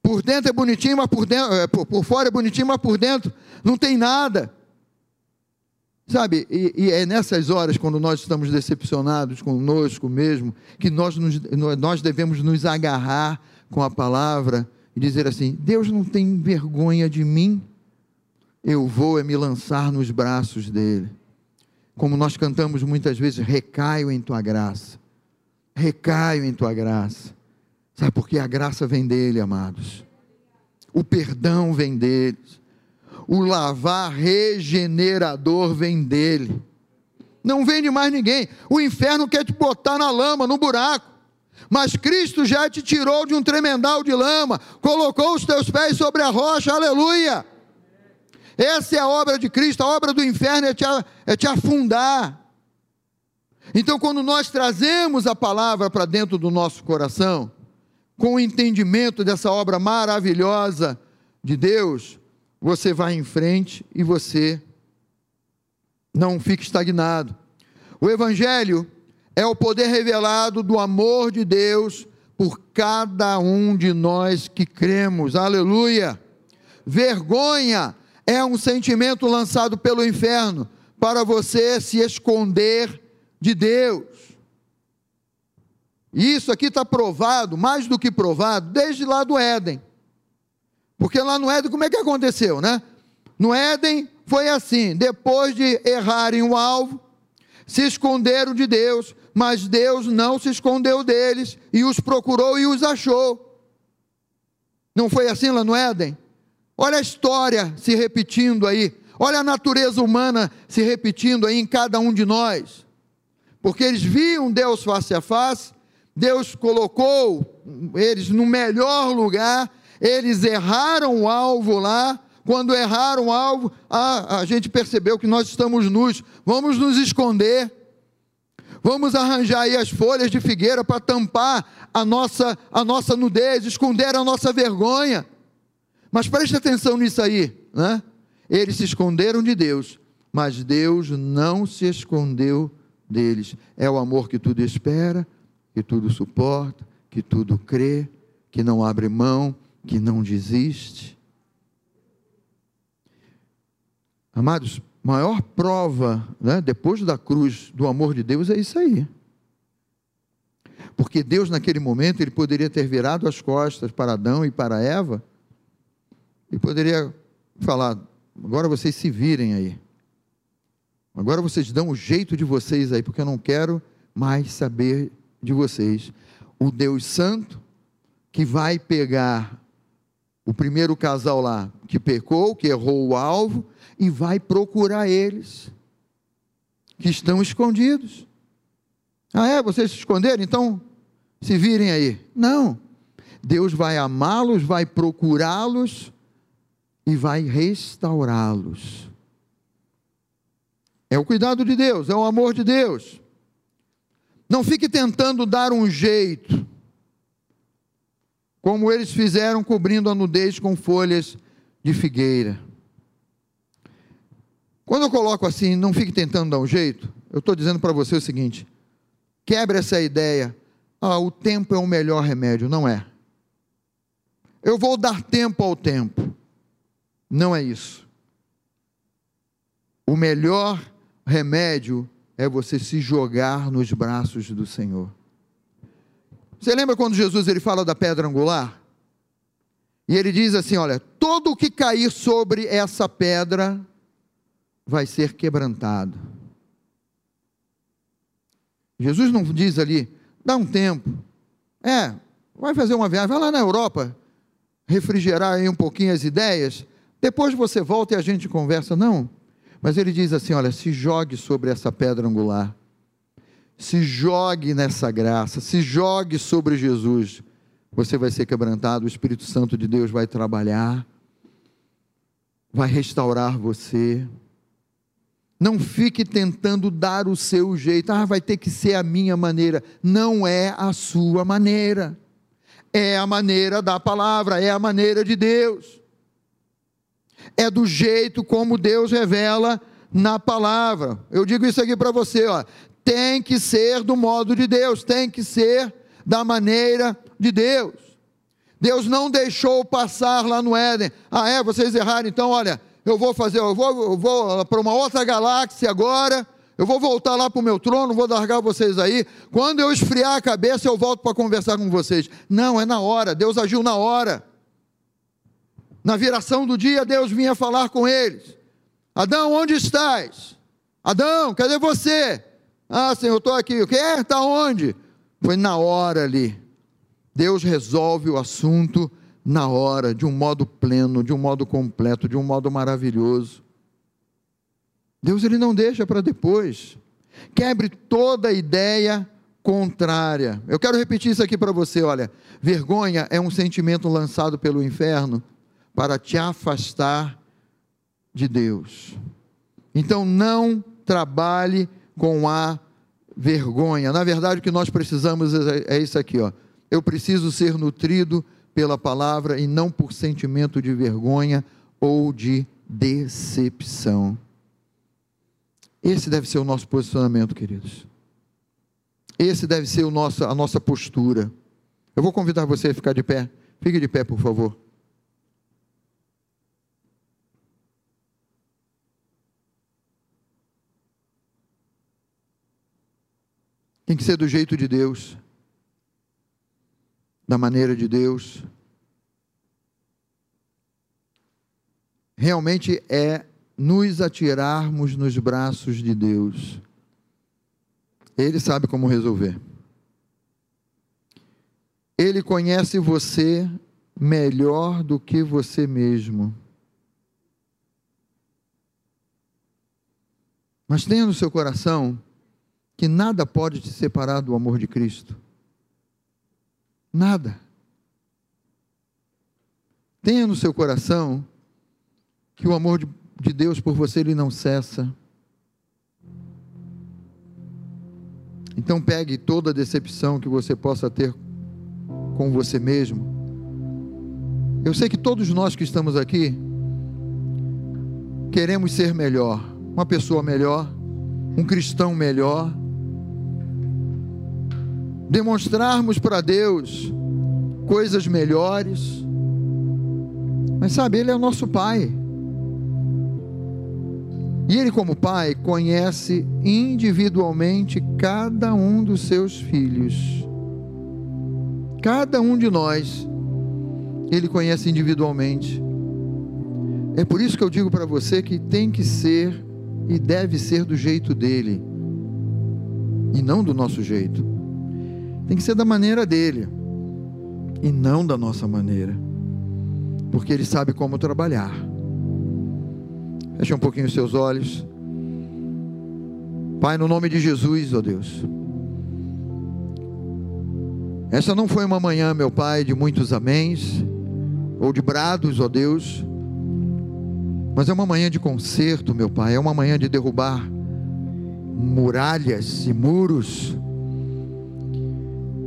Por dentro é bonitinho, mas por, dentro, é, por, por fora é bonitinho, mas por dentro não tem nada. Sabe, e, e, é nessas horas, quando nós estamos decepcionados conosco mesmo, que nós, nos, nós devemos nos agarrar com a palavra e dizer assim: Deus não tem vergonha de mim, eu vou é me lançar nos braços dele. Como nós cantamos muitas vezes, recaio em tua graça, recaio em tua graça. Sabe, porque a graça vem dele, amados, o perdão vem dele o lavar regenerador vem dele. Não vem de mais ninguém. O inferno quer te botar na lama, no buraco. Mas Cristo já te tirou de um tremendal de lama, colocou os teus pés sobre a rocha, aleluia. Essa é a obra de Cristo, a obra do inferno é te, é te afundar. Então, quando nós trazemos a palavra para dentro do nosso coração, com o entendimento dessa obra maravilhosa de Deus, você vai em frente e você não fica estagnado. O Evangelho é o poder revelado do amor de Deus por cada um de nós que cremos. Aleluia! Vergonha é um sentimento lançado pelo inferno para você se esconder de Deus. Isso aqui está provado, mais do que provado, desde lá do Éden. Porque lá no Éden, como é que aconteceu, né? No Éden foi assim: depois de errarem o alvo, se esconderam de Deus, mas Deus não se escondeu deles e os procurou e os achou. Não foi assim lá no Éden? Olha a história se repetindo aí, olha a natureza humana se repetindo aí em cada um de nós. Porque eles viam Deus face a face, Deus colocou eles no melhor lugar eles erraram o alvo lá. Quando erraram o alvo, a, a gente percebeu que nós estamos nus. Vamos nos esconder. Vamos arranjar aí as folhas de figueira para tampar a nossa, a nossa nudez, esconder a nossa vergonha. Mas preste atenção nisso aí, né? Eles se esconderam de Deus, mas Deus não se escondeu deles. É o amor que tudo espera, que tudo suporta, que tudo crê, que não abre mão, que não desiste. Amados, maior prova, né, depois da cruz, do amor de Deus é isso aí. Porque Deus, naquele momento, ele poderia ter virado as costas para Adão e para Eva e poderia falar: agora vocês se virem aí. Agora vocês dão o jeito de vocês aí, porque eu não quero mais saber de vocês. O Deus Santo que vai pegar o primeiro casal lá que pecou, que errou o alvo, e vai procurar eles, que estão escondidos. Ah, é? Vocês se esconderam? Então, se virem aí. Não. Deus vai amá-los, vai procurá-los e vai restaurá-los. É o cuidado de Deus, é o amor de Deus. Não fique tentando dar um jeito como eles fizeram cobrindo a nudez com folhas de figueira. Quando eu coloco assim, não fique tentando dar um jeito, eu estou dizendo para você o seguinte: quebre essa ideia, ah, o tempo é o melhor remédio. Não é. Eu vou dar tempo ao tempo. Não é isso. O melhor remédio é você se jogar nos braços do Senhor. Você lembra quando Jesus ele fala da pedra angular? E ele diz assim: olha, todo o que cair sobre essa pedra vai ser quebrantado. Jesus não diz ali, dá um tempo. É, vai fazer uma viagem, vai lá na Europa, refrigerar aí um pouquinho as ideias, depois você volta e a gente conversa. Não. Mas ele diz assim: olha, se jogue sobre essa pedra angular se jogue nessa graça, se jogue sobre Jesus. Você vai ser quebrantado, o Espírito Santo de Deus vai trabalhar, vai restaurar você. Não fique tentando dar o seu jeito, ah, vai ter que ser a minha maneira. Não é a sua maneira, é a maneira da palavra, é a maneira de Deus, é do jeito como Deus revela na palavra. Eu digo isso aqui para você, ó tem que ser do modo de Deus, tem que ser da maneira de Deus. Deus não deixou passar lá no Éden. Ah, é? Vocês erraram, então olha, eu vou fazer, eu vou, eu vou para uma outra galáxia agora. Eu vou voltar lá para o meu trono, vou largar vocês aí. Quando eu esfriar a cabeça, eu volto para conversar com vocês. Não, é na hora. Deus agiu na hora. Na viração do dia, Deus vinha falar com eles. Adão, onde estás? Adão, cadê você? Ah, Senhor, estou aqui. O que? Está onde? Foi na hora ali. Deus resolve o assunto na hora, de um modo pleno, de um modo completo, de um modo maravilhoso. Deus ele não deixa para depois. Quebre toda ideia contrária. Eu quero repetir isso aqui para você, olha. Vergonha é um sentimento lançado pelo inferno para te afastar de Deus. Então não trabalhe com a vergonha. Na verdade, o que nós precisamos é, é isso aqui, ó. Eu preciso ser nutrido pela palavra e não por sentimento de vergonha ou de decepção. Esse deve ser o nosso posicionamento, queridos. Esse deve ser o nosso, a nossa postura. Eu vou convidar você a ficar de pé. Fique de pé, por favor. Tem que ser do jeito de Deus, da maneira de Deus. Realmente é nos atirarmos nos braços de Deus. Ele sabe como resolver. Ele conhece você melhor do que você mesmo. Mas tenha no seu coração que nada pode te separar do amor de Cristo. Nada. Tenha no seu coração que o amor de, de Deus por você ele não cessa. Então pegue toda a decepção que você possa ter com você mesmo. Eu sei que todos nós que estamos aqui queremos ser melhor, uma pessoa melhor, um cristão melhor demonstrarmos para Deus coisas melhores. Mas sabe, Ele é o nosso Pai. E Ele, como Pai, conhece individualmente cada um dos seus filhos. Cada um de nós, Ele conhece individualmente. É por isso que eu digo para você que tem que ser e deve ser do jeito dele, e não do nosso jeito. Tem que ser da maneira dele e não da nossa maneira, porque ele sabe como trabalhar. Feche um pouquinho os seus olhos. Pai, no nome de Jesus, ó oh Deus. Essa não foi uma manhã, meu Pai, de muitos améns ou de brados, ó oh Deus, mas é uma manhã de conserto, meu Pai, é uma manhã de derrubar muralhas e muros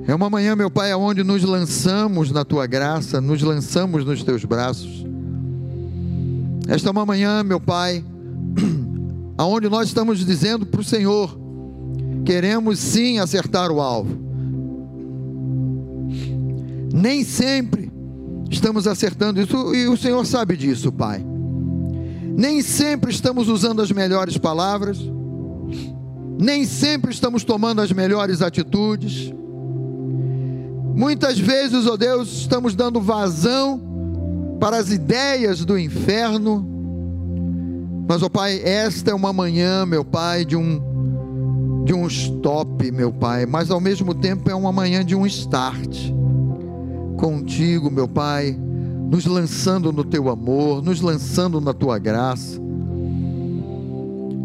é uma manhã, meu Pai, onde nos lançamos na tua graça, nos lançamos nos teus braços. Esta é uma manhã, meu Pai, aonde nós estamos dizendo para o Senhor: queremos sim acertar o alvo. Nem sempre estamos acertando isso, e o Senhor sabe disso, Pai. Nem sempre estamos usando as melhores palavras, nem sempre estamos tomando as melhores atitudes Muitas vezes, ó oh Deus, estamos dando vazão para as ideias do inferno. Mas, ó oh Pai, esta é uma manhã, meu Pai, de um de um stop, meu Pai, mas ao mesmo tempo é uma manhã de um start. Contigo, meu Pai, nos lançando no teu amor, nos lançando na tua graça,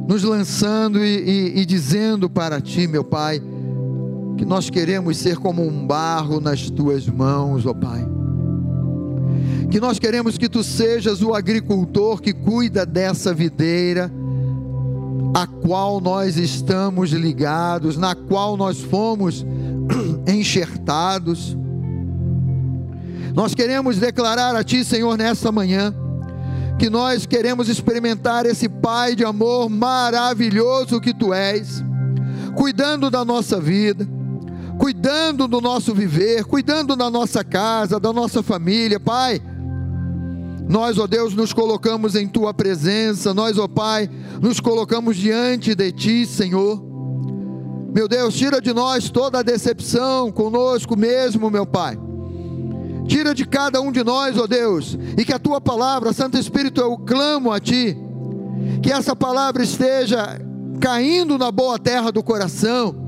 nos lançando e, e, e dizendo para ti, meu Pai, que nós queremos ser como um barro nas tuas mãos, ó Pai. Que nós queremos que tu sejas o agricultor que cuida dessa videira, a qual nós estamos ligados, na qual nós fomos enxertados. Nós queremos declarar a Ti, Senhor, nessa manhã, que nós queremos experimentar esse Pai de amor maravilhoso que Tu és, cuidando da nossa vida cuidando do nosso viver, cuidando da nossa casa, da nossa família, Pai. Nós, ó Deus, nos colocamos em tua presença, nós, ó Pai, nos colocamos diante de ti, Senhor. Meu Deus, tira de nós toda a decepção conosco mesmo, meu Pai. Tira de cada um de nós, ó Deus, e que a tua palavra, Santo Espírito, eu clamo a ti, que essa palavra esteja caindo na boa terra do coração,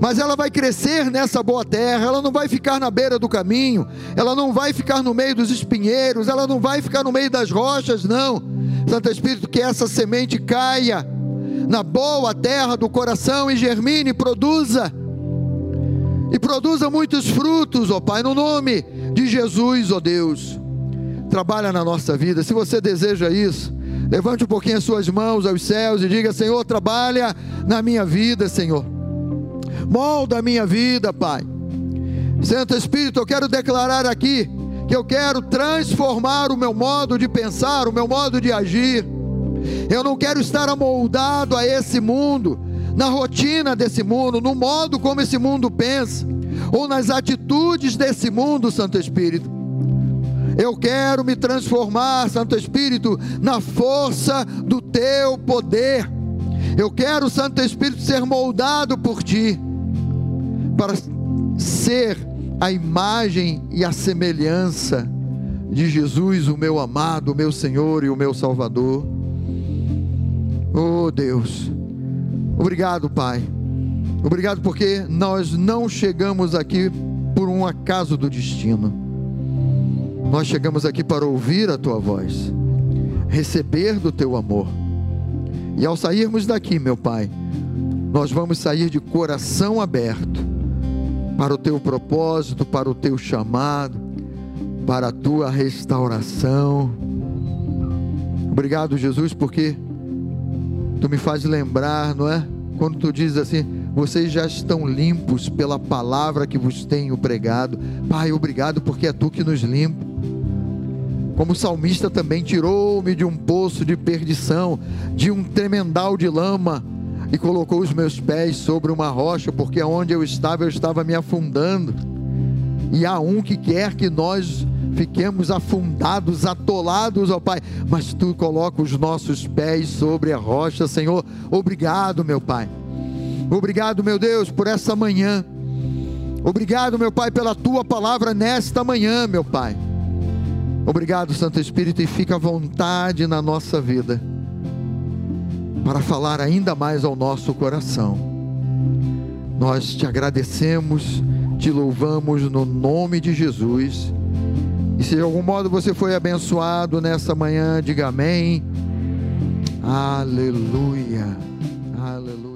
mas ela vai crescer nessa boa terra, ela não vai ficar na beira do caminho, ela não vai ficar no meio dos espinheiros, ela não vai ficar no meio das rochas, não. Santo Espírito, que essa semente caia na boa terra do coração e germine, produza e produza muitos frutos, ó Pai, no nome de Jesus, ó Deus. Trabalha na nossa vida. Se você deseja isso, levante um pouquinho as suas mãos aos céus e diga: Senhor, trabalha na minha vida, Senhor. Molda a minha vida, Pai. Santo Espírito, eu quero declarar aqui que eu quero transformar o meu modo de pensar, o meu modo de agir. Eu não quero estar amoldado a esse mundo, na rotina desse mundo, no modo como esse mundo pensa, ou nas atitudes desse mundo, Santo Espírito. Eu quero me transformar, Santo Espírito, na força do teu poder. Eu quero, Santo Espírito, ser moldado por ti, para ser a imagem e a semelhança de Jesus, o meu amado, o meu Senhor e o meu Salvador. Oh Deus, obrigado, Pai. Obrigado porque nós não chegamos aqui por um acaso do destino. Nós chegamos aqui para ouvir a tua voz, receber do teu amor. E ao sairmos daqui, meu Pai, nós vamos sair de coração aberto para o teu propósito, para o teu chamado, para a tua restauração. Obrigado, Jesus, porque tu me faz lembrar, não é? Quando tu dizes assim, vocês já estão limpos pela palavra que vos tenho pregado. Pai, obrigado porque é tu que nos limpa. Como o salmista também tirou-me de um poço de perdição, de um tremendal de lama, e colocou os meus pés sobre uma rocha, porque onde eu estava, eu estava me afundando. E há um que quer que nós fiquemos afundados, atolados, ó Pai, mas tu coloca os nossos pés sobre a rocha, Senhor. Obrigado, meu Pai. Obrigado, meu Deus, por essa manhã. Obrigado, meu Pai, pela tua palavra nesta manhã, meu Pai. Obrigado, Santo Espírito, e fica à vontade na nossa vida para falar ainda mais ao nosso coração. Nós te agradecemos, te louvamos no nome de Jesus. E se de algum modo você foi abençoado nessa manhã, diga amém. Aleluia. Aleluia.